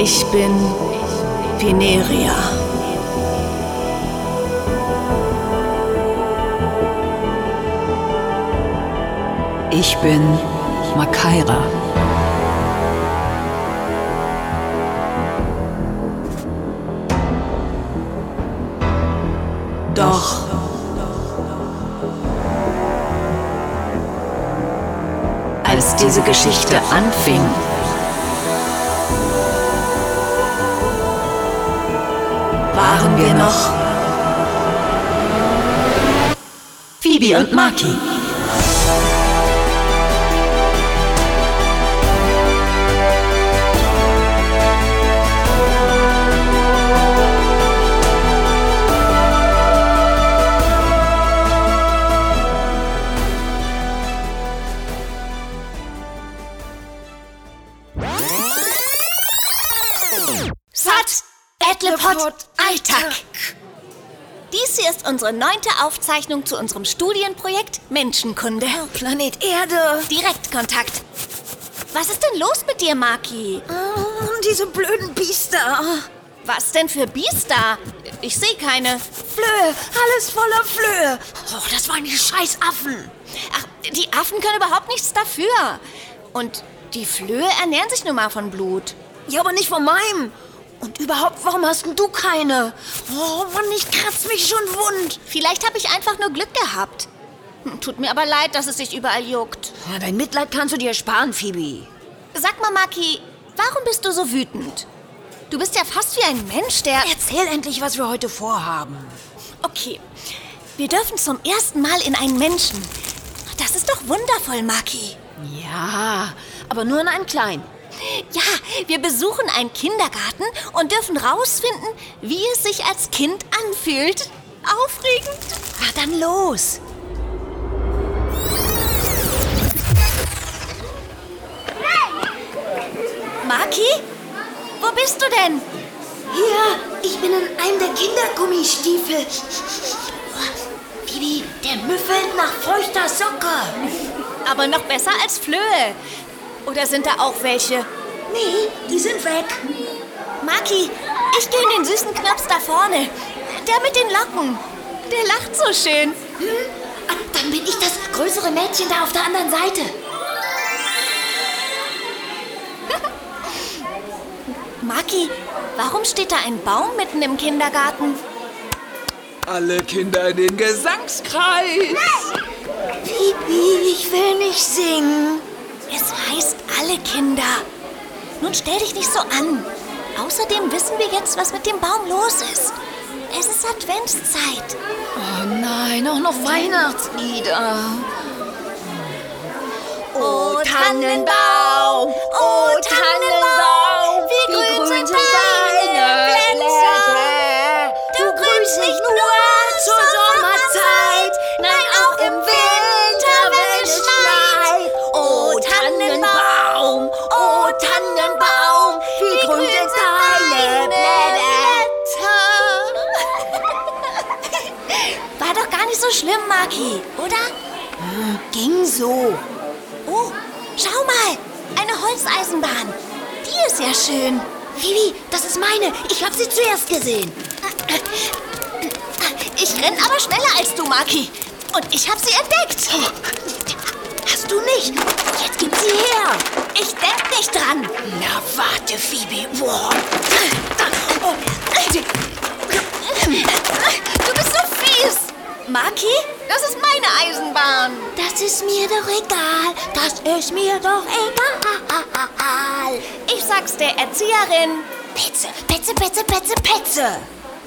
Ich bin Pineria. Ich bin Makaira. Doch. Als diese Geschichte anfing, waren wir noch. Phoebe und Maki. Satt, Edlepot, Alltag. Dies hier ist unsere neunte Aufzeichnung zu unserem Studienprojekt Menschenkunde. Planet Erde. Direktkontakt. Was ist denn los mit dir, Maki? Oh, diese blöden Biester. Was denn für Biester? Ich sehe keine. Flöhe, alles voller Flöhe. Oh, das waren die scheiß Affen. Ach, die Affen können überhaupt nichts dafür. Und die Flöhe ernähren sich nun mal von Blut. Ja, aber nicht von meinem. Überhaupt, warum hast denn du keine? Oh Mann, ich kratz mich schon wund. Vielleicht habe ich einfach nur Glück gehabt. Tut mir aber leid, dass es sich überall juckt. Ja, dein Mitleid kannst du dir sparen, Phoebe. Sag mal, Maki, warum bist du so wütend? Du bist ja fast wie ein Mensch, der... Erzähl endlich, was wir heute vorhaben. Okay, wir dürfen zum ersten Mal in einen Menschen. Das ist doch wundervoll, Maki. Ja, aber nur in einen kleinen. Ja, wir besuchen einen Kindergarten und dürfen rausfinden, wie es sich als Kind anfühlt. Aufregend. Ah, dann los. Maki? Wo bist du denn? Hier, ich bin in einem der Kindergummistiefel. Bibi, der müffelt nach feuchter Socke. Aber noch besser als Flöhe. Oder sind da auch welche? Nee, die sind weg. Maki, ich gehe in den süßen Knaps da vorne. Der mit den Locken. Der lacht so schön. Ah, Dann bin ich das größere Mädchen da auf der anderen Seite. Maki, warum steht da ein Baum mitten im Kindergarten? Alle Kinder in den Gesangskreis. Bibi, ich will nicht singen. Es heißt alle Kinder. Nun stell dich nicht so an. Außerdem wissen wir jetzt, was mit dem Baum los ist. Es ist Adventszeit. Oh nein, auch noch Weihnachtslieder. Oh Tannenbaum, oh Tannenbaum, Maki, oder? Ging so. Oh, schau mal, eine Holzeisenbahn. Die ist ja schön. Bibi, das ist meine. Ich habe sie zuerst gesehen. Ich renn aber schneller als du, Maki. Und ich habe sie entdeckt. Hast du nicht? Jetzt gib sie her. Ich denk nicht dran. Na warte, Phoebe. Du bist so fies. Maki, das ist meine Eisenbahn. Das ist mir doch egal. Das ist mir doch egal. Ich sag's der Erzieherin. Petze, Petze, Petze, Petze, Petze.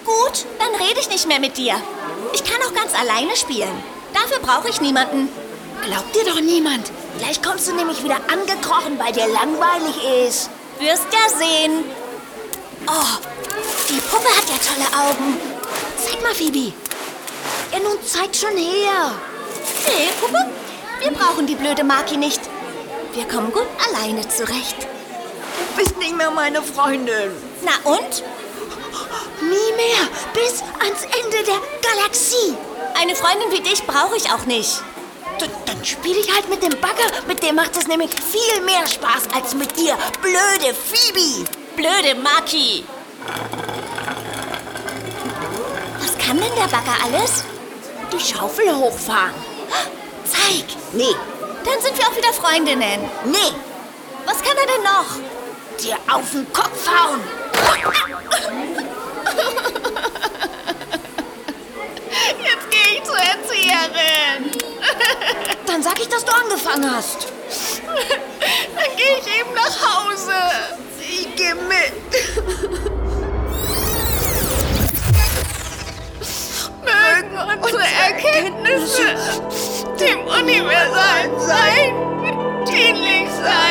Gut, dann rede ich nicht mehr mit dir. Ich kann auch ganz alleine spielen. Dafür brauche ich niemanden. Glaubt dir doch niemand. Gleich kommst du nämlich wieder angekrochen, weil dir langweilig ist. Wirst ja sehen. Oh, die Puppe hat ja tolle Augen. Zeig mal, Phoebe. Ja, nun zeig schon her. Nee, Puppe, wir brauchen die blöde Maki nicht. Wir kommen gut alleine zurecht. Du bist nicht mehr meine Freundin. Na und? Nie mehr. Bis ans Ende der Galaxie. Eine Freundin wie dich brauche ich auch nicht. D dann spiele ich halt mit dem Bagger. Mit dem macht es nämlich viel mehr Spaß als mit dir, blöde Phoebe. Blöde Maki. Was kann denn der Bagger alles? Die Schaufel hochfahren. Zeig. Nee, Dann sind wir auch wieder Freundinnen. nee, Was kann er denn noch? dir auf den Kopf hauen. Jetzt gehe ich zur Erzieherin. Dann sag ich, dass du angefangen hast. Dann gehe ich eben nach Hause. Ich geh mit. Dem Universalen Sein dienlich sein.